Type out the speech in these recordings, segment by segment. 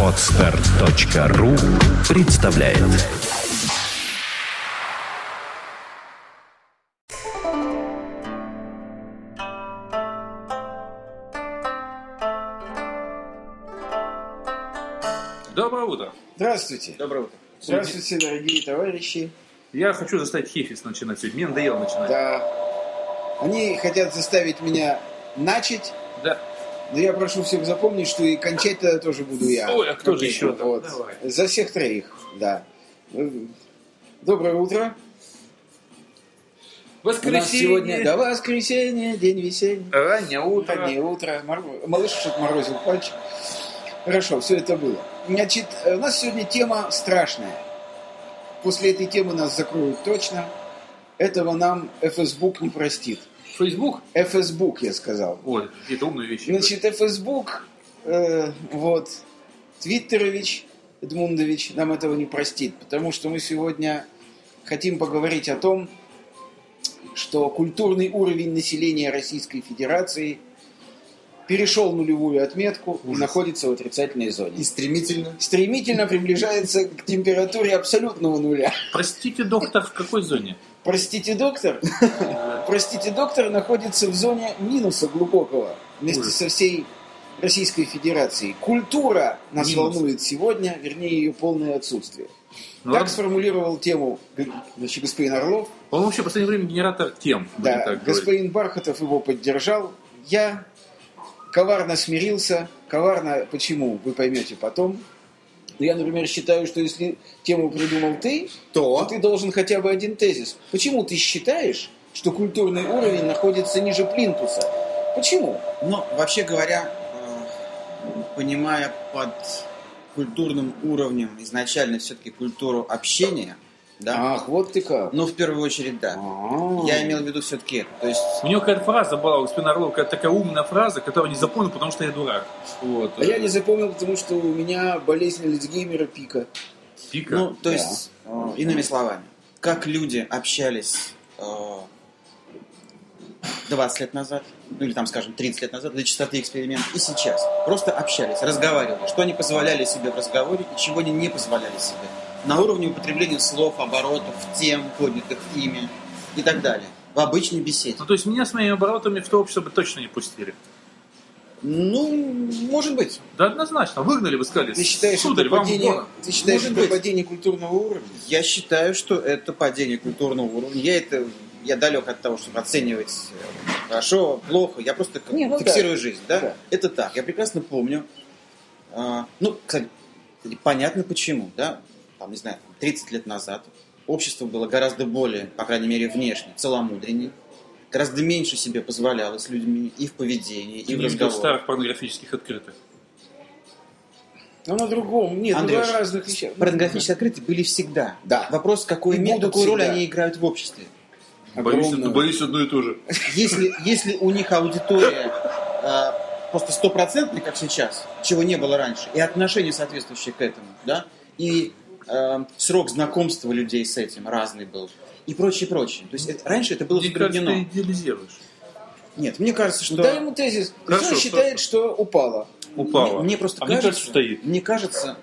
Отстар.ру представляет Доброе утро. Здравствуйте. Доброе утро. Здравствуйте, дорогие товарищи. Я хочу заставить Хефис начинать сегодня. Мне надоело начинать. Да. Они хотят заставить меня начать, Да. Но я прошу всех запомнить, что и кончать-то тоже буду я. Ой, а кто же еще? Вот. Давай. За всех троих, да. Доброе утро. У нас Воскресенье. сегодня да, воскресенье, день весенний. Раннее утро. Раннее утро. Мор- Малыш отморозил пальчик. Хорошо, все это было. Значит, э, у нас сегодня тема страшная. После этой темы нас закроют точно. Этого нам FSBook не простит. Фейсбук. FSBook, я сказал. Ой, какие-то умные вещи. Значит, FSBook, э, вот, Твиттерович, Эдмундович нам этого не простит, потому что мы сегодня хотим поговорить о том, что культурный уровень населения Российской Федерации перешел нулевую отметку и находится в отрицательной зоне. И стремительно. Стремительно приближается к температуре абсолютного нуля. Простите, доктор, в какой зоне? Простите, доктор, простите, доктор находится в зоне минуса глубокого вместе со всей Российской Федерацией. Культура нас Минус. волнует сегодня, вернее ее полное отсутствие. Ну, так сформулировал тему значит, господин Орлов. Он вообще в последнее время генератор тем. Да, так говорить. господин Бархатов его поддержал. Я коварно смирился. Коварно почему, вы поймете потом. Но я, например, считаю, что если тему придумал ты, то То ты должен хотя бы один тезис. Почему ты считаешь, что культурный уровень находится ниже плинтуса? Почему? Ну, вообще говоря, э, понимая под культурным уровнем изначально все-таки культуру общения, да, Ах, вот ты как. ну, в первую очередь, да. А. Я имел в виду все-таки это. То есть, У него какая-то фраза была, у господина Орлова, какая-то такая умная фраза, которую не запомнил, потому что я дурак. Вот. А я не запомнил, потому что у меня болезнь Альцгеймера пика. Пика. ну, то есть, э, иными словами, как люди общались э, 20 лет назад, ну или там, скажем, 30 лет назад для чистоты эксперимента, и сейчас. Просто общались, разговаривали, что они позволяли себе в разговоре и чего они не позволяли себе. На уровне употребления слов, оборотов, тем, поднятых ими и так далее. В обычной беседе. Ну, то есть меня с моими оборотами в то общество бы точно не пустили. Ну, может быть. Да однозначно. Выгнали бы, сказали. Ты считаешь, Сударь, это падение, вон». ты считаешь Может это быть. падение культурного уровня? Я считаю, что это падение культурного уровня. Я это я далек от того, чтобы оценивать э, хорошо, плохо. Я просто Не, ну фиксирую да. жизнь, да? Да. Это так. Я прекрасно помню. а, ну, кстати, понятно почему, да? Там, не знаю, 30 лет назад общество было гораздо более, по крайней мере, внешне, целомудреннее. Гораздо меньше себе позволяло с людьми и в поведении, и Ты в разговоре. старых порнографических открытых. Но на другом. Нет, Андрюш, на два разных вещах. Порнографические открытия были всегда. Да. Вопрос, какой И будут какую роль всегда. они играют в обществе. Боюсь, Огромную. боюсь одно и то же. Если, если у них аудитория э, просто стопроцентная, как сейчас, чего не было раньше, и отношения соответствующие к этому, да, и э, срок знакомства людей с этим разный был, и прочее, прочее. То есть это- раньше это было Мне кажется, ты идеализируешь. Нет, мне кажется, что... Дай ему тезис. Хорошо, он считает, что упало. Упало. Мне, мне просто а мне кажется, кажется, стоит. Мне кажется,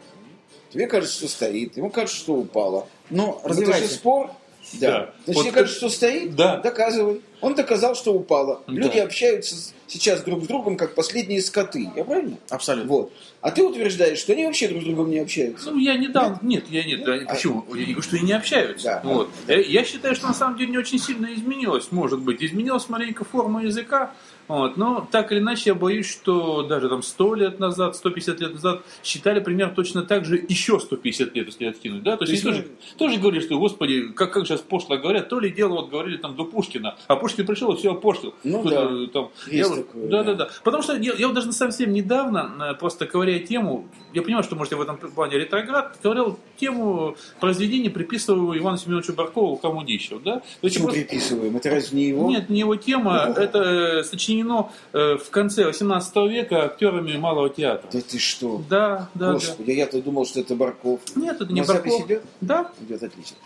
Тебе кажется, что стоит. Ему кажется, что упало. ну, Это развивайте. же спор. Да. Да. Значит, Вот кажется, что стоит? Да. Доказывай. Он доказал, что упало. Да. Люди общаются сейчас друг с другом, как последние скоты. Я правильно? Абсолютно. Вот. А ты утверждаешь, что они вообще друг с другом не общаются. Ну, я не дал. Нет, я нет. да, Почему? Я не говорю, что они не общаются. Да. Вот. Я, я считаю, что на самом деле не очень сильно изменилось, может быть. Изменилась маленько форма языка. Вот. Но так или иначе, я боюсь, что даже там 100 лет назад, 150 лет назад считали примерно точно так же еще 150 лет, если откинуть. Да? То есть, То есть, тоже, тоже говорили, что, господи, как, как сейчас пошло говорят, то ли дело, вот говорили там до Пушкина, а Пушкин пришел и все опошлил. Ну да. Там, я такое, да, да, да. да. Потому что я, я вот даже совсем недавно, э, просто ковыряя тему, я понимаю, что, может, я в этом плане ретроград, ковырял тему произведения, приписываю Ивану Семеновичу Баркову Лука Мудищеву, да? Почему просто- приписываем? Это разве не его? Нет, не его тема, это э, сочинено э, в конце 18 века актерами малого театра. Да ты что? Да, да, Господи, я-то думал, что это Барков. да. Нет, это не На Барков. идет? Да, Идет отлично.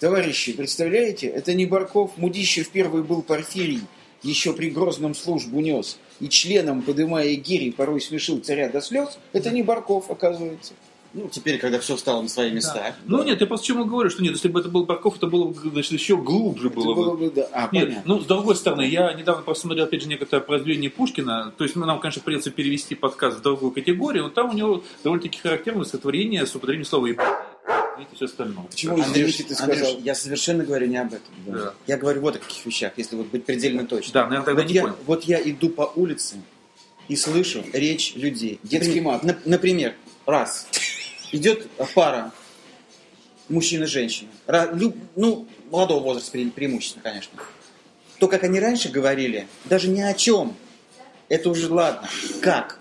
Товарищи, представляете, это не Барков. Мудищев первый был Порфирий. еще при Грозном службу нес, и членом, подымая гири, порой смешил царя до слез, это не Барков, оказывается. Ну, теперь, когда все встало на свои места. Ну нет, я просто чему говорю, что нет, если бы это был Барков, это было бы, значит, еще глубже Это было бы. было бы, да. А, Нет, понятно. ну, с другой стороны, я недавно посмотрел, опять же, некоторое произведение Пушкина, то есть нам, конечно, придется перевести подкаст в другую категорию, но там у него довольно-таки характерное стихотворение с употреблением слова «ебать» и все остальное. Почему Андрюш, знаменитый ты сказал? Андрюш, я совершенно говорю не об этом. Да. Я говорю вот о каких вещах, если вот быть предельно точным. Да, наверное, тогда вот, не я, понял. вот я иду по улице и слышу речь людей. Детский мат. на- например, раз. Идет пара, мужчина и женщина. Ну, молодого возраста пре- преимущественно, конечно. То, как они раньше говорили, даже ни о чем. Это уже ладно. Как?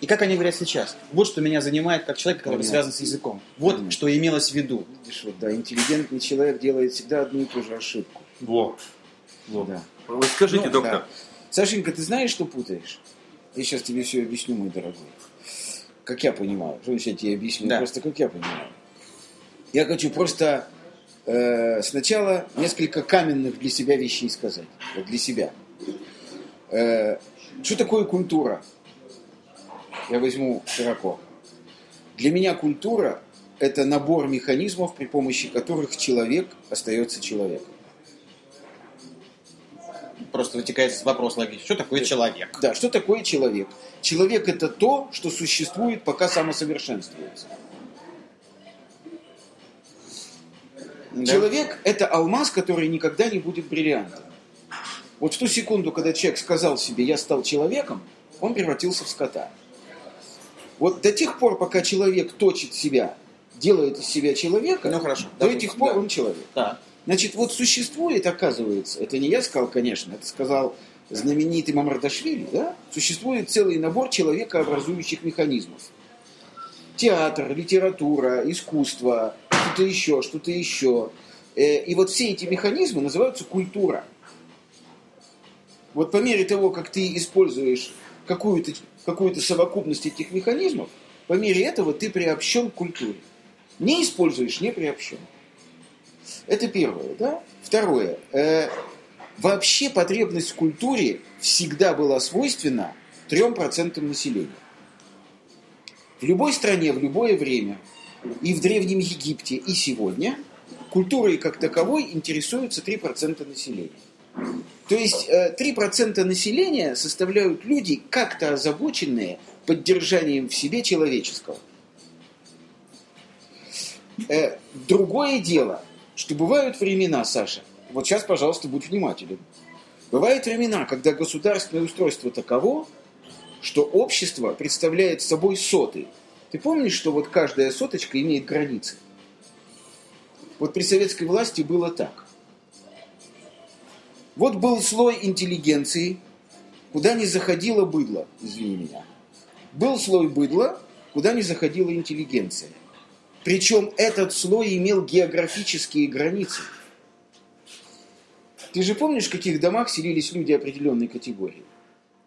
И как они говорят сейчас? Вот что меня занимает как человек, который Понятно. связан с языком. Вот Понятно. что имелось в виду. Видишь, вот, да, интеллигентный человек делает всегда одну и ту же ошибку. Во. Во. Да. Вы скажите, Ну, доктор. да. Сашенька, ты знаешь, что путаешь? Я сейчас тебе все объясню, мой дорогой. Как я понимаю. Что значит я тебе объясню? Да. Просто как я понимаю. Я хочу просто э, сначала несколько каменных для себя вещей сказать. Вот для себя. Э, что такое культура? Я возьму широко. Для меня культура – это набор механизмов, при помощи которых человек остается человеком. Просто вытекает вопрос логический. Что такое человек? Да, что такое человек? Человек это то, что существует, пока самосовершенствуется. Да. Человек это алмаз, который никогда не будет бриллиантом. Вот в ту секунду, когда человек сказал себе, я стал человеком, он превратился в скота. Вот до тех пор, пока человек точит себя, делает из себя человека, Ну, хорошо. до Допустим, этих пор да. он человек. Да. Значит, вот существует, оказывается, это не я сказал, конечно, это сказал знаменитый Мамардашвили, да? Существует целый набор человекообразующих механизмов. Театр, литература, искусство, что-то еще, что-то еще. Э, И вот все эти механизмы называются культура. Вот по мере того, как ты используешь какую-то какую совокупность этих механизмов, по мере этого ты приобщен к культуре. Не используешь, не приобщен. Это первое, да? Второе. Э, вообще потребность в культуре всегда была свойственна 3% населения. В любой стране, в любое время, и в Древнем Египте, и сегодня, культурой как таковой интересуются 3% населения. То есть э, 3% населения составляют люди, как-то озабоченные поддержанием в себе человеческого. Э, Другое дело, что бывают времена, Саша, вот сейчас, пожалуйста, будь внимателен. Бывают времена, когда государственное устройство таково, что общество представляет собой соты. Ты помнишь, что вот каждая соточка имеет границы? Вот при советской власти было так. Вот был слой интеллигенции, куда не заходило быдло, извини меня. Был слой быдла, куда не заходила интеллигенция. Причем этот слой имел географические границы. Ты же помнишь, в каких домах селились люди определенной категории?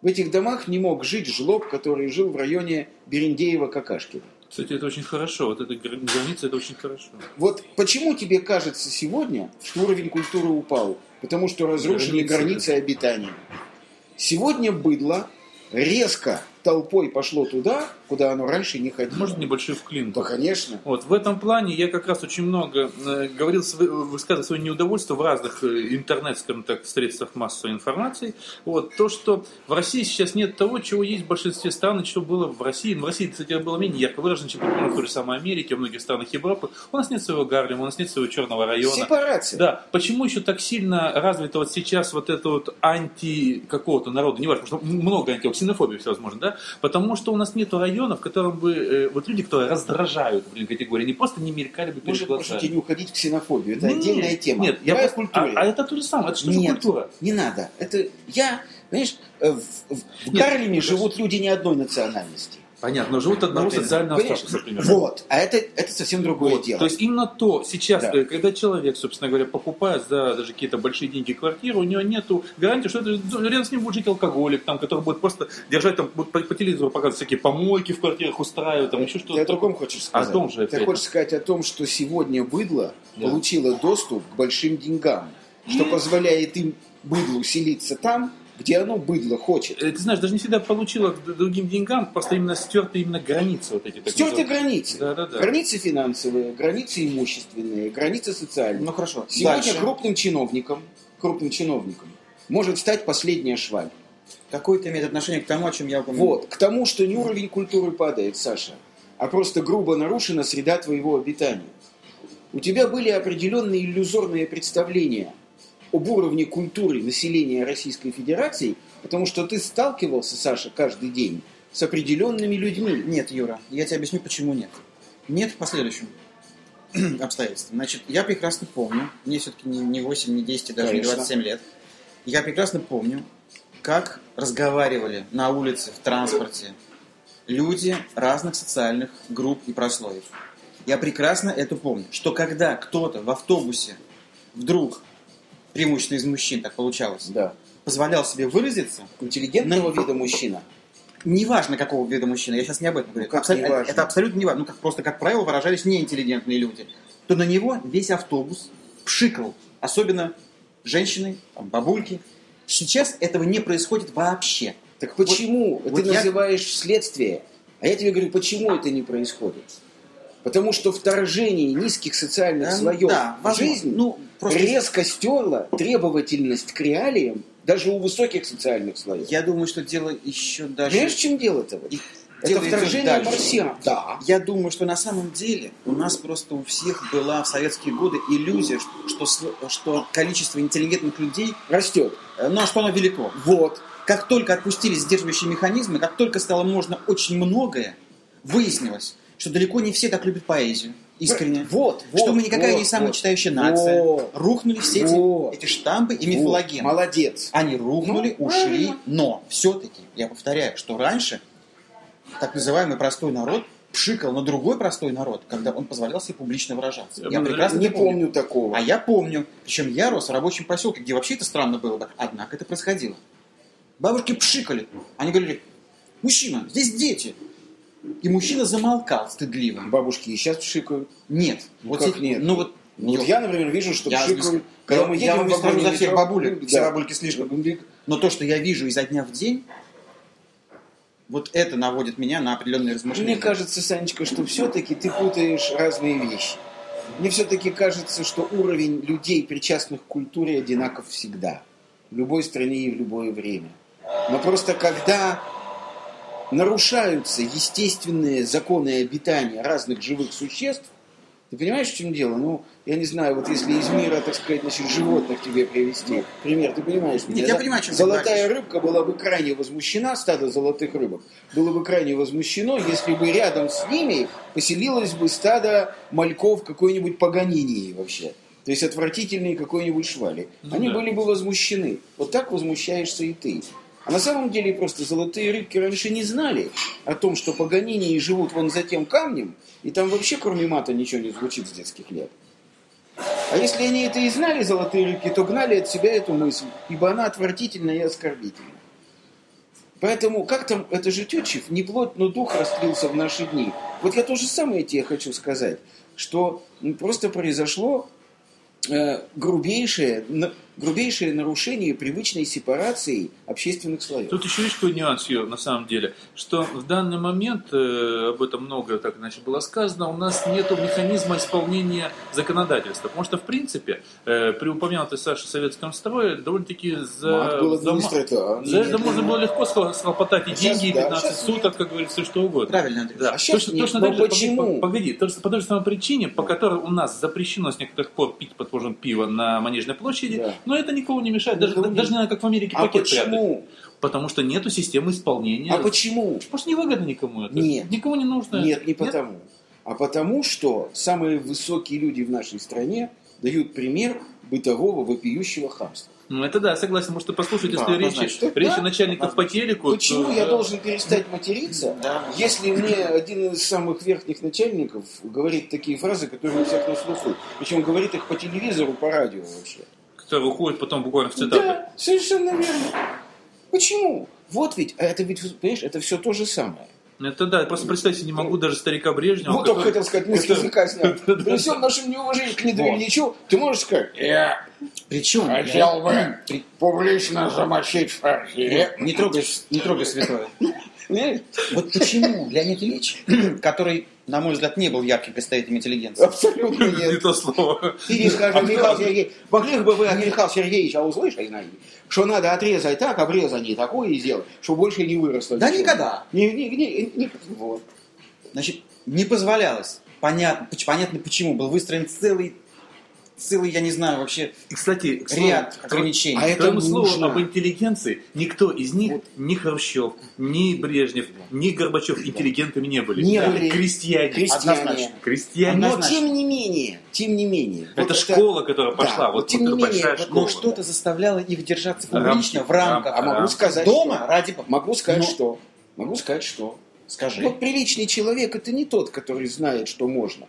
В этих домах не мог жить жлоб, который жил в районе Берендеева-Какашкина. Кстати, это очень хорошо. Вот эта гра- граница, это очень хорошо. Вот почему тебе кажется сегодня, что уровень культуры упал? Потому что разрушили Границы, границы обитания. Сегодня быдло резко толпой пошло туда, куда оно раньше не ходило. Может, небольшой вклин? Да, конечно. Вот, в этом плане я как раз очень много э, говорил, высказывал свое неудовольствие в разных э, интернет, скажем так, средствах массовой информации. Вот, то, что в России сейчас нет того, чего есть в большинстве стран, и что было в России. В России, кстати, было менее ярко выражено, чем, например, в той же самой Америке, в многих странах Европы. У нас нет своего Гарлема, у нас нет своего черного района. Сепарация. Да, почему еще так сильно развито вот сейчас вот это вот анти какого-то народа, не важно, потому что много анти, ксенофобии всевозможно, да, потому что у нас нет района, в котором бы э, вот люди, которые раздражают определенные категории, они просто не мелькали бы перед глазами. тебя не уходить в ксенофобию. Это Нет, отдельная тема. Нет, я Давай просто- о культуре. А, а это то же самое, это что же Нет, культура? не надо. Это я, знаешь, э, в, в- в нет, живут люди не одной национальности. Понятно, но живут одного Например. социального Конечно. статуса, например. Вот. А это, это совсем другое Вот. дело. То есть именно то сейчас, Да. э, когда человек, собственно говоря, покупает за даже какие-то большие деньги квартиру, у него нету гарантии, что это, ну, рядом с ним будет жить алкоголик, там, который будет просто держать, там, будет по, по телевизору показывать всякие помойки в квартирах устраивать, там, еще Ты что-то. о другом хочешь сказать? О том же Ты хочешь сказать о том, что сегодня быдло Да. получило доступ к большим деньгам, что позволяет им быдлу селиться там, где оно быдло хочет. Э, Ты знаешь, даже не всегда получила к другим деньгам, просто именно стерты именно границы вот эти. Стерты границы. Да, да, да. Границы финансовые, границы имущественные, границы социальные. Ну хорошо. Сегодня Дальше. крупным чиновником, крупным чиновником может стать последняя шваль. Какое это имеет отношение к тому, о чем я упомянул? Вот, к тому, что не уровень культуры падает, Саша, а просто грубо нарушена среда твоего обитания. У тебя были определенные иллюзорные представления об уровне культуры населения Российской Федерации, потому что ты сталкивался, Саша, каждый день с определенными людьми. Нет, Юра, я тебе объясню, почему нет. Нет по следующим обстоятельствам. Значит, я прекрасно помню, мне все-таки не, не 8, не 10, даже не Конечно. 27 лет. Я прекрасно помню, как разговаривали на улице, в транспорте люди разных социальных групп и прослоев. Я прекрасно это помню, что когда кто-то в автобусе вдруг, преимущественно из мужчин так получалось, Да. позволял себе выразиться, Интеллигентного вида мужчина. неважно какого вида мужчины, я сейчас не об этом говорю, как Абсолютно- неважно? это абсолютно неважно, ну как просто как правило выражались неинтеллигентные люди, то на него весь автобус пшикал, особенно женщины, там, бабульки. Сейчас этого не происходит вообще. Так почему вот ты я- называешь следствие? А я тебе говорю, почему это не происходит? Потому что вторжение низких социальных Эм, слоев да, в возможно. жизнь Ну, просто- резко стерло требовательность к реалиям даже у высоких социальных слоев. Я думаю, что дело еще даже... Понимаешь, в чем дело-то? вот? И Это дело вторжение марсиан. Да. Я думаю, что на самом деле у нас просто у всех была в советские годы иллюзия, что, что, количество интеллигентных людей, Растет. э, ну, что оно велико. Вот. Как только отпустились сдерживающие механизмы, как только стало можно очень многое, выяснилось, что далеко не все так любят поэзию. Искренне. Вот, вот, что мы никакая вот, не самая вот. читающая нация. Вот. Рухнули все эти- Вот. эти, штампы и Вот. мифологемы. Молодец. Они рухнули, Ну, ушли, правильно. но все-таки, я повторяю, что раньше так называемый простой народ пшикал на другой простой народ, когда он позволял себе публично выражаться. Я Я прекрасно Не помню. помню такого. А я помню, причем я рос в рабочем поселке, где вообще это странно было бы, однако это происходило. Бабушки пшикали, они говорили, мужчина, здесь дети. И мужчина замолкал стыдливо. Бабушки и сейчас пшикают. Нет. Вот как нет? Ну вот, Ну, вот я, например, вижу, что Я пшикают. не- Когда мы я едем вам в не скажу за всех бабулек, да. все бабульки слишком. Но то, что я вижу изо дня в день, вот это наводит меня на определенные размышления. Мне кажется, Санечка, что все-таки ты путаешь разные вещи. Мне все-таки кажется, что уровень людей, причастных к культуре, одинаков всегда. В любой стране и в любое время. Но просто когда нарушаются естественные законы обитания разных живых существ, ты понимаешь, в чем дело? Ну, я не знаю, вот если из мира, так сказать, значит, животных тебе привести пример, ты понимаешь? меня, Нет, я да? понимаю, чем ты Золотая говоришь. рыбка была бы крайне возмущена, стадо золотых рыбок, было бы крайне возмущено, если бы рядом с ними поселилось бы стадо мальков какой-нибудь погонинии вообще. То есть отвратительные какой-нибудь швали. Ну Они да. были бы возмущены. Вот так возмущаешься и ты. А на самом деле просто золотые рыбки раньше не знали о том, что погонинии живут вон за тем камнем, и там вообще кроме мата ничего не звучит с детских лет. А если они это и знали, золотые рыбки, то гнали от себя эту мысль, ибо она отвратительна и оскорбительна. Поэтому, как там, это же Тютчев, не плоть, но дух растлился в наши дни. Вот я то же самое тебе хочу сказать, что просто произошло э, грубейшее, грубейшее нарушение привычной сепарации общественных слоев. Тут еще есть такой нюанс, Юр, на самом деле, что в данный момент, э, об этом много так иначе было сказано, у нас нет механизма исполнения законодательства. Потому что, в принципе, э, при упомянутой Саше советском строе довольно-таки за, Мат был за, ма- администратор. за это можно было легко схлопотать и А деньги, и да, 15 щас суток, как говорится, что угодно. Правильно, Андрей. Да, А щас точно, нет. точно Но так же, почему? Погоди, погоди, по той же самой причине, по которой у нас запрещено с некоторых пор пить, предположим, пиво на Манежной площади, Да. Но это никого не мешает, даже, Никого не- даже не надо, как в Америке, А пакет прятать. почему? Потому что нету системы исполнения. А почему? Может, невыгодно никому это? Нет. Никому не нужно. Нет, не потому. А потому, что самые высокие люди в нашей стране дают пример бытового вопиющего хамства. Ну, это да, согласен. Может, послушать, Да, если речи, однозначно. речи Да, начальников по телеку. Почему то, я да. должен перестать материться, Да. если мне один из самых верхних начальников говорит такие фразы, которые у всех на слуху? Причем говорит их по телевизору, по радио вообще. Который уходит потом буквально в цитаты. Да, совершенно верно. Почему? Вот ведь, а это ведь, понимаешь, это все то же самое. Это да, просто представить себе не могу даже старика Брежнева. Вот только хотел сказать, мы с языка снял. При всем нашем неуважении к Вот. Ильичу, ты можешь сказать, я Причем, хотел бы публично замочить в архиве. не трогай, не трогай святое. Понимаешь? Вот почему Леонид Ильич, который, на мой взгляд, не был ярким представителем интеллигенции, Абсолютно Не нет. то слово. Или, скажем, Михаил Сергеевич, могли бы вы от Михаила Сергеевича услышать, Наиль, что надо отрезать так, обрезание такое сделать, чтобы больше не выросло. Да никогда. Не, не, не, не- вот. значит, не позволялось. Понятно, понятно почему. Был выстроен целый, целый, я не знаю, вообще И, кстати, к слову, ряд ограничений. А это слову нужно. об интеллигенции, никто из них, ни Хрущев, ни Брежнев, ни Горбачев интеллигентами не были. Не Да. были. Крестьяне. Крестьяне. Однозначно. Крестьяне. Но Однозначно. тем не менее, тем не менее. Это вот школа, которая да, пошла. вот вот, тем вот не менее, большая вот- школа. Но что-то заставляло их держаться публично, в рамках. А могу сказать, Дома, что? ради бога. Могу сказать, Но- что? Могу сказать, что? Скажи. Вот приличный человек это не тот, который знает, что можно.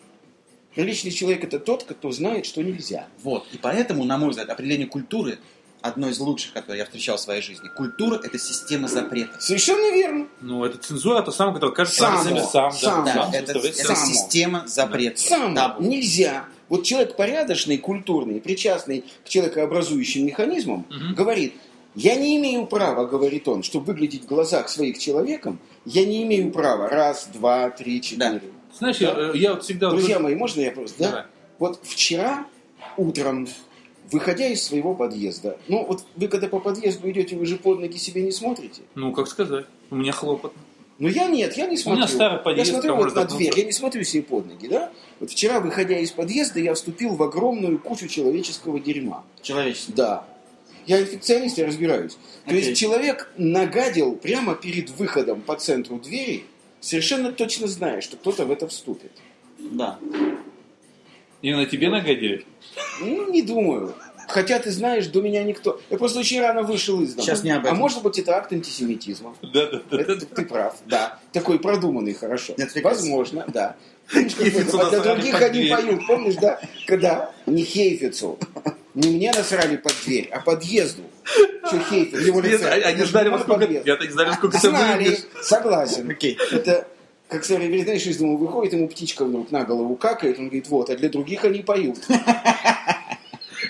Приличный человек это тот, кто знает, что нельзя. Вот. И поэтому, на мой взгляд, определение культуры одно из лучших, которое я встречал в своей жизни. Культура – это система запретов. Совершенно верно. Ну, это цензура, то самое, которое кажется Само, сам, сам, само. да, Да, сам, это, это Само. система запретов. Сам Табу. нельзя. Вот человек порядочный, культурный, причастный к человекообразующим механизмам, Мгм. говорит, я не имею права, говорит он, чтобы выглядеть в глазах своих человеком, я не имею права. Раз, два, три, четыре. Знаешь, Да. я, я вот всегда... Друзья мои, можно я просто, да? Давай. Вот вчера утром, выходя из своего подъезда, ну вот вы когда по подъезду идете, вы же под ноги себе не смотрите. Ну, как сказать, у меня хлопот. Ну я нет, я не смотрю. меня старый подъезд, я смотрю там вот на дверь, я не смотрю себе под ноги, да? Вот вчера, выходя из подъезда, я вступил в огромную кучу человеческого дерьма. Человечество. Да. Я инфекционист, я разбираюсь. То Окей. есть человек нагадил прямо перед выходом по центру двери, совершенно точно зная, что кто-то в это вступит. Да. Именно тебе нагодили? Ну, не думаю. Хотя ты знаешь, до меня никто... Я просто очень рано вышел из дома. Сейчас не об этом. А может быть, это акт антисемитизма. Да, да, да. Это ты прав, да. Такой продуманный, хорошо. Возможно, да. Помнишь, а для других они поют, помнишь, да? Когда не Хейфицу, не мне насрали под дверь, а подъезду. Что Хейфиц? Его лице. они знали, во сколько... так знали, сколько ты Знали, согласен. Окей. Это как старый знаешь, из дома выходит, ему птичка вдруг на голову какает, он говорит, вот, а для других они поют.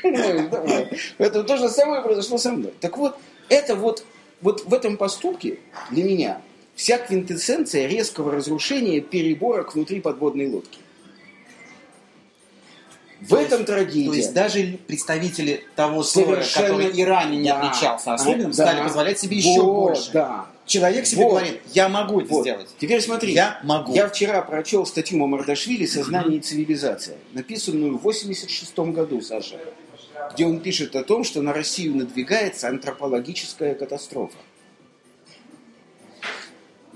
Вот. Это то же самое произошло со мной. Так вот, это вот, вот в этом поступке для меня вся квинтэссенция резкого разрушения переборок внутри подводной лодки. В этом трагедия. То есть даже представители того слоя, Совершенно- который и ранее не Да. отличался особенным, Да. стали позволять себе еще Вот, больше. Да. Человек себе Вот. говорит, я могу это Вот. сделать. Теперь смотри. Я могу. Я вчера прочел статью Мамардашвили «Сознание и цивилизация», написанную в 86 году, Саша, где он пишет о том, что на Россию надвигается антропологическая катастрофа.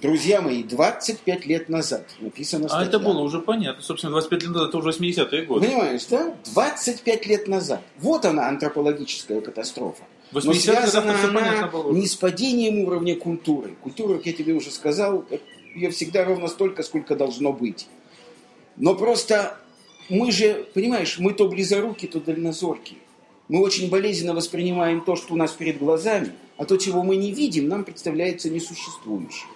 Друзья мои, 25 лет назад написана А статья. это было уже понятно. Собственно, 25 лет назад, это уже 80-е годы. Понимаешь, да? 25 лет назад. Вот она, антропологическая катастрофа. Но 80-х годах связана она было. не с падением уровня культуры. Культура, как я тебе уже сказал, ее всегда ровно столько, сколько должно быть. Но просто мы же, понимаешь, мы то близоруки, то дальнозорки. Мы очень болезненно воспринимаем то, что у нас перед глазами, а то, чего мы не видим, нам представляется несуществующим.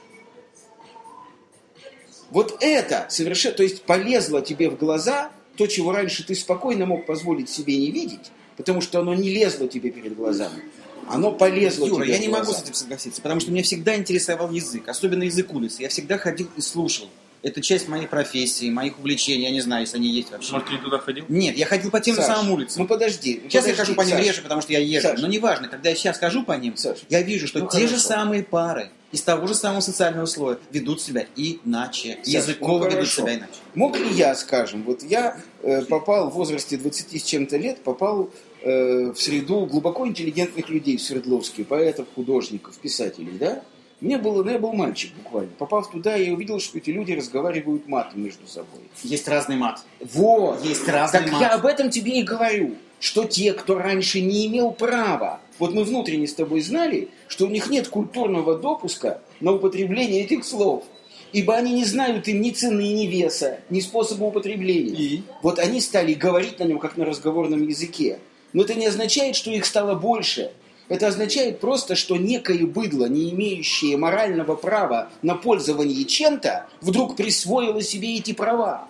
Вот это совершенно, то есть полезло тебе в глаза то, чего раньше ты спокойно мог позволить себе не видеть, потому что оно не лезло тебе перед глазами. Оно полезло Юра, тебе я в не могу с этим согласиться, потому что меня всегда интересовал язык, особенно язык улицы. Я всегда ходил и слушал. Это часть моей профессии, моих увлечений. Я не знаю, если они есть вообще. Может, ты туда ходил? Нет, я ходил по тем же Саш, самым улицам. Ну подожди. ну, Сейчас я подожди, хожу по ним Саш. реже, потому что я езжу. Саш. Но неважно, когда я сейчас хожу по ним, Саш, я вижу, что ну те же хорошо. самые пары из того же самого социального слоя ведут себя иначе. Саш, Языково ну ведут себя иначе. Мог ли я, скажем, вот я э, попал в возрасте 20 с чем-то лет, попал э, в среду глубоко интеллигентных людей в Свердловске, поэтов, художников, писателей, да? Мне было, ну, я был мальчик буквально. Попав туда, я увидел, что эти люди разговаривают матом между собой. Есть разный мат. Вот. Есть разный Так мат. я об этом тебе и говорю, что те, кто раньше не имел права, вот мы внутренне с тобой знали, что у них нет культурного допуска на употребление этих слов, ибо они не знают им ни цены, ни веса, ни способа употребления. И? Вот они стали говорить на нем, как на разговорном языке. Но это не означает, что их стало больше. Это означает просто, что некое быдло, не имеющее морального права на пользование чем-то, вдруг присвоило себе эти права.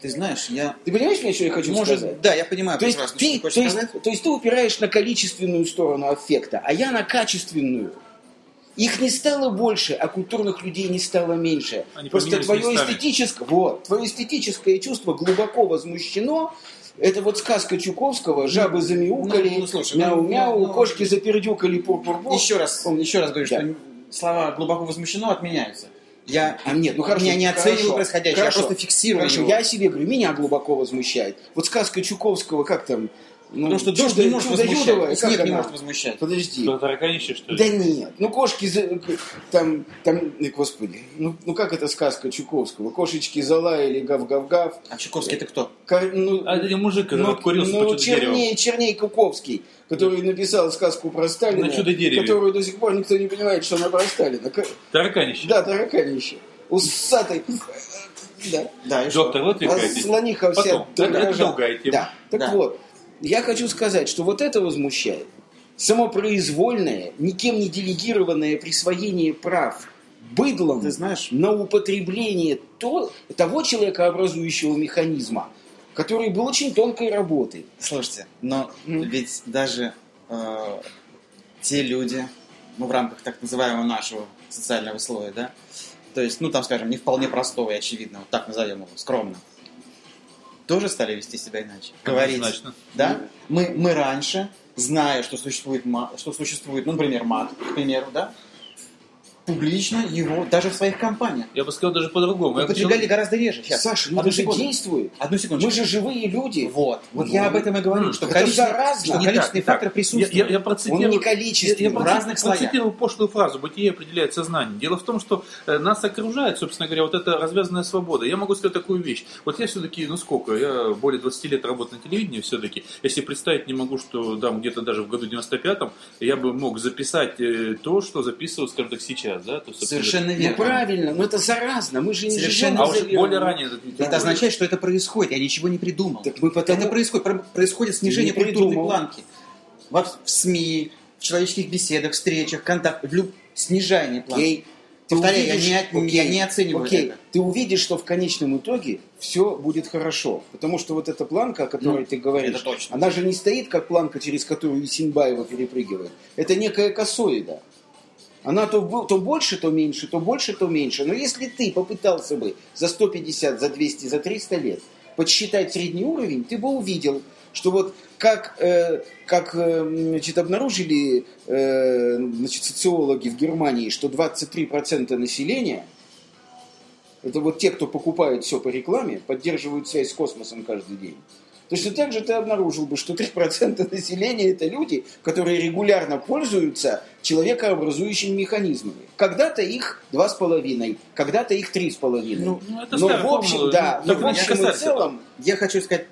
Ты знаешь, я... Ты понимаешь, меня, что я хочу Может, сказать? да, я понимаю То есть, прекрасно, ты, что ты то, есть, сказать. то есть ты упираешь на количественную сторону аффекта, а я на качественную. Их не стало больше, а культурных людей не стало меньше. Они Просто твое эстетическое, вот, твое эстетическое чувство глубоко возмущено. Это вот сказка Чуковского, жабы замяукали, ну, ну, слушай, ну, мяу-мяу, ну, ну, кошки запердюкали, пур-пур-пур. Еще раз, еще раз говорю, Да. что слова глубоко возмущено отменяются. Я А нет, ну хорошо. меня не оцениваю хорошо, происходящее, хорошо, я просто фиксирую Хорошо, его. я о себе говорю, меня глубоко возмущает. Вот сказка Чуковского, как там? Ну, Потому что дождь чудо- не может чудо возмущать, Юдово, снег не она? может возмущать. Подожди. Что, тараканище, что ли? Да нет, ну кошки, там, там, господи, ну, ну как это сказка Чуковского? Кошечки залаяли, гав-гав-гав. А Чуковский это кто? Ка- ну, А это мужик, который ну, обкурился ну, по чудо-дереву. черней, черней Куковский, который написал сказку про Сталина, На чудо-дереве. которую до сих пор никто не понимает, что она про Сталина. Ка- Тараканище. Да, тараканище. Усатый. Да. Да, и что? Доктор, вы А отвлекаетесь. слониха вся Потом. Это- другая тема. Да. Так Да. вот, я хочу сказать, что вот это возмущает. Самопроизвольное, никем не делегированное присвоение прав быдлом Ты знаешь- на употребление то, того человекообразующего механизма, который был очень тонкой работы. Слушайте, но ведь даже э, те люди, ну, в рамках так называемого нашего социального слоя, да, то есть, ну, там, скажем, не вполне простого и очевидного, так назовем его, скромно, тоже стали вести себя иначе. Говорить, Однозначно. да? Мы, мы раньше, зная, что существует, что существует, ну, например, мат, к примеру, да, публично его даже в своих компаниях Я бы сказал даже по-другому. Я употребляли хотел- гораздо реже. Сейчас. Саша, ну Одну секунду. действует. Одну секунду. Мы же живые люди. Вот. Вот Ну, я об этом и говорю, м, что это количественный, заразно. что количественный так, фактор так. присутствует. Я, я, я процитирую, Он не я, количественный. я в проци- разных процитировал пошлую фразу «Бытие определяет сознание». Дело в том, что э, нас окружает, собственно говоря, вот эта развязанная свобода. Я могу сказать такую вещь. Вот я все-таки, ну сколько, я более 20 лет работаю на телевидении все-таки. Если представить не могу, что да, где-то даже в году 95-м я бы мог записать э, то, что записываю, скажем так, сейчас. Да? То Совершенно Ну верно. правильно, но это заразно. Мы же не Совершенно живем А уже более ранее. Это означает, что это происходит. Я ничего не придумал. Так мы потому- Это происходит. Про- Происходит снижение культурной планки. Во- В СМИ, в человеческих беседах, встречах, контактах. в люб- Снижение планки. Окей. Ты Повторяю, я увидишь- не от- я не оцениваю окей. это. Ты увидишь, что в конечном итоге все будет хорошо. Потому что вот эта планка, о которой Ну, ты говоришь, это точно. она же не стоит как планка, через которую Исинбаева перепрыгивает. Это некая косоида. Она то, то больше, то меньше, то больше, то меньше. Но если ты попытался бы за 150, за 200, за 300 лет подсчитать средний уровень, ты бы увидел, что вот как, э, как э, значит, обнаружили э, значит, социологи в Германии, что 23% населения, это вот те, кто покупает все по рекламе, поддерживают связь с космосом каждый день. Точно так же ты обнаружил бы, что 3% населения это люди, которые регулярно пользуются человекообразующими механизмами. Когда-то их 2,5, когда-то их 3,5. Ну, Ну, это Но в общем, формула, да, ну, но в общем и целом, Я хочу сказать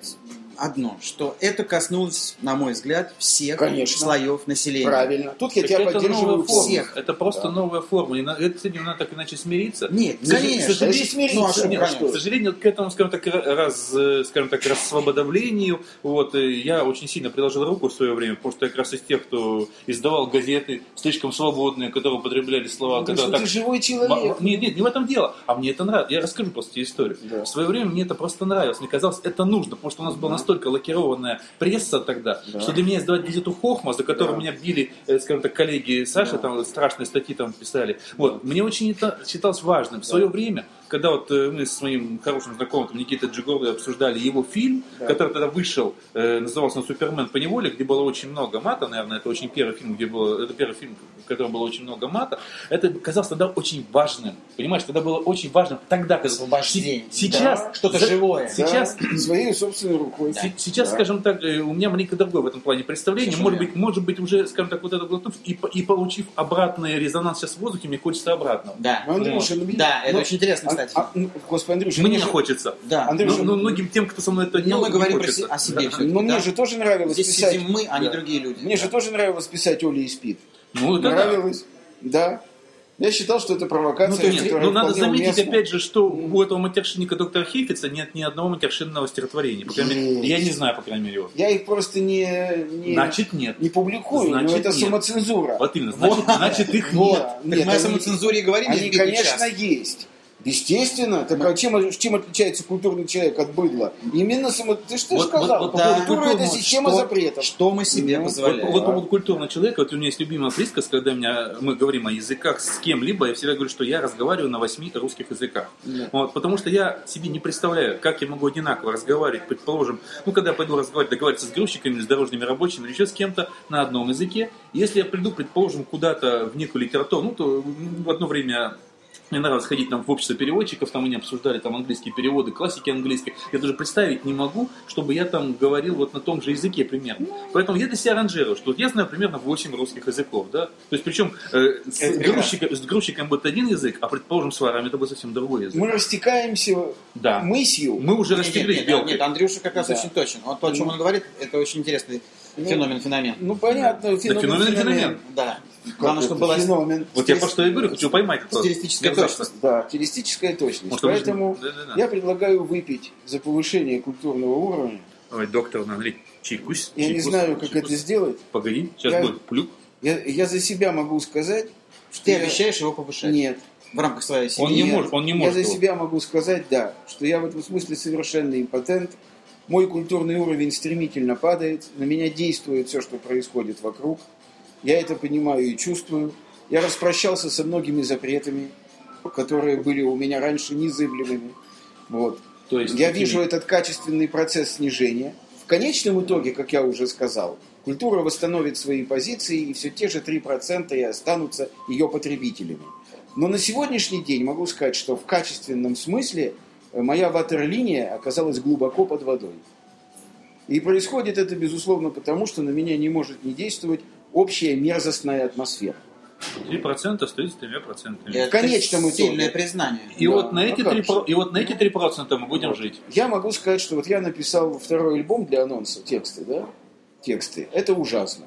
одно, что это коснулось, на мой взгляд, всех Конечно. слоев населения. правильно. Тут я Так тебя это поддерживаю новая форма. всех. Это просто Да. новая форма. И на- это, с этим надо так иначе смириться. Нет, К конечно. к сожалению, смириться, ну, а что, Нет, конечно. к сожалению, к этому, скажем так, раз, э, скажем так, рассвободовлению, вот, э, я очень сильно приложил руку в свое время, потому что я как раз из тех, кто издавал газеты, слишком свободные, которые употребляли слова, которые что ты так живой человек. Нет, нет, не в этом дело. А мне это нравится. Я расскажу просто историю. Да. В свое время мне это просто нравилось. Мне казалось, это нужно, потому что у нас была настолько лакированная пресса тогда, Да. что для меня издавать газету Хохма, за которую Да. меня били, э, скажем так, коллеги Саши, Да. там страшные статьи там писали. Вот. Мне очень это считалось важным. В свое время, когда вот э, мы с моим хорошим знакомым Никитой Джигоровой обсуждали его фильм, Да. который тогда вышел, э, назывался он «Супермен по неволе», где было очень много мата, наверное, это очень первый фильм, где было, это первый фильм, в котором было очень много мата, это казалось тогда очень важным, понимаешь, тогда было очень важным, тогда, когда... Освобождение. Се- Сейчас, Да, что-то за- живое. Да, Сейчас, своей собственной рукой. се- сейчас, Да. скажем так, э, у меня маленько другое в этом плане представление, Совершенно может быть, может быть, уже, скажем так, вот это глотнув и, и получив обратный резонанс сейчас в воздухе, мне хочется обратного. Да. Андрюша, ну, Да, это ну, очень интересно, а- кстати. а, ну, Господи, Андрюша, Мне же- хочется. Да. Андрюша, Но, но многим тем, кто со мной это Ну, делал, мы не говорим про хочется. се- о себе Да. Но мне да. же тоже нравилось Здесь писать. сидим мы, а не Да. другие люди. Мне же тоже нравилось писать Оля и спит. Ну, да. Нравилось, да. Я считал, что это провокация. Ну, то есть, ну, надо заметить, уместна. опять же, что у этого матершинника доктора Хейфица нет ни одного матершинного стихотворения. По крайней мере, я не знаю, по крайней мере, его. Я их просто не, не, Значит, нет. не публикую, но Значит, это нет. самоцензура. Вот именно, значит, значит их Вот. нет. Так Нет, мы о самоцензуре и говорим Они, конечно, есть. Естественно. Так а чем, чем отличается культурный человек от быдла? Именно само... Ты что Вот- сказал? вот- вот Да. Культура это система что, запретов. Что мы себе Ну, Вот, позволяем? вот по поводу культурного человека, вот у меня есть любимая присказка, когда меня, мы говорим о языках с кем-либо, я всегда говорю, что я разговариваю на восьми русских языках. Да. Вот, потому что я себе не представляю, как я могу одинаково разговаривать, предположим, ну, когда я пойду разговаривать, договариваться с грузчиками, с дорожными рабочими или еще с кем-то на одном языке. Если я приду, предположим, куда-то в некую литературу, ну, то в одно время мне нравилось ходить там в общество переводчиков, там они обсуждали там английские переводы, классики английской. Я даже представить не могу, чтобы я там говорил вот на том же языке примерно. Поэтому я для себя ранжирую, что вот я знаю примерно 8 русских языков, да. То есть причем э, с, Это грузчиком, с грузчиком будет один язык, а предположим с варами это будет совсем другой язык. Мы растекаемся Да. мыслью. Мы уже Нет, растеглись нет, нет, нет, Андрюша как раз Да. очень точен. Вот то, о чем Ну. он говорит, это очень интересный Ну, феномен, феномен. Ну, понятно. Феномен, феномен, феномен. Да. Главное, чтобы была феномен. Вот я про что и говорю, хочу поймать. это. стилистическая точность. Да, стилистическая точность. Поэтому я предлагаю выпить за повышение культурного уровня. Ой, доктор налить чайкусь. Я не знаю, как это сделать. Погоди, сейчас Я- будет плюк. Я, я за себя могу сказать, что Ты я- обещаешь его повышать? Нет. В рамках своей семьи? Он не Нет. может, он не Я может. за его. себя могу сказать, да, что я в этом смысле совершенно импотент. Мой культурный уровень стремительно падает. На меня действует все, что происходит вокруг. Я это понимаю и чувствую. Я распрощался со многими запретами, которые были у меня раньше незыблемыми. Вот. То есть, Я вижу этот качественный процесс снижения. В конечном итоге, как я уже сказал, культура восстановит свои позиции, и все те же 3% и останутся ее потребителями. Но на сегодняшний день могу сказать, что в качественном смысле э, моя ватерлиния оказалась глубоко под водой. И происходит это, безусловно, потому, что на меня не может не действовать общая мерзостная атмосфера. 3% стоит с 3%. Это В конечном итоге. Сильное признание. И, Да, вот на ну эти как 3, же. и вот на эти 3% мы будем жить. Я могу сказать, что вот я написал второй альбом для анонса, тексты, да? Тексты. Это ужасно.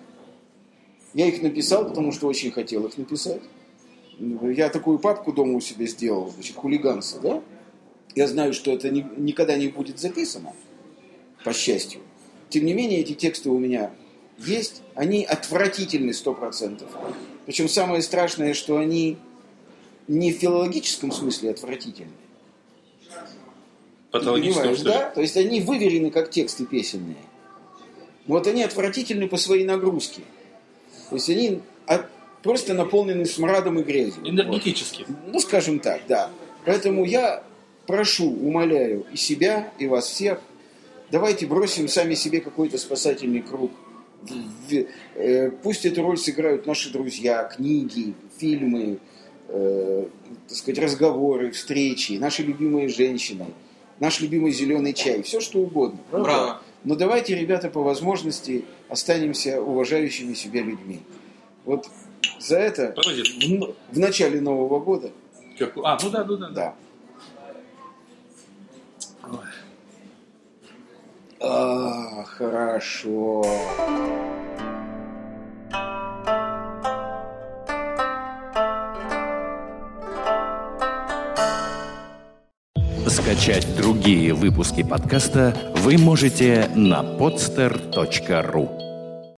Я их написал, потому что очень хотел их написать. Я такую папку дома у себя сделал, значит, хулиганство, да? Я знаю, что это ни- никогда не будет записано, по счастью. Тем не менее, эти тексты у меня есть. Они отвратительны 100%. Причем самое страшное, что они не в филологическом смысле отвратительны. Патологического, Понимаешь, что ли? да? То есть они выверены как тексты песенные. Но вот они отвратительны по своей нагрузке. То есть они от- просто наполнены смрадом и грязью. Энергетически. Вот. Ну, скажем так, да. Поэтому я прошу, умоляю и себя, и вас всех, давайте бросим сами себе какой-то спасательный круг. Э, Пусть эту роль сыграют наши друзья, книги, фильмы, э, так сказать, разговоры, встречи, наши любимые женщины, наш любимый зеленый чай, все что угодно. правда? Браво. Но давайте, ребята, по возможности останемся уважающими себя людьми. Вот за это Паразит. в, в начале Нового года, Как- А, ну да, ну да. да. да. А, хорошо. Скачать другие выпуски подкаста вы можете на podster.ru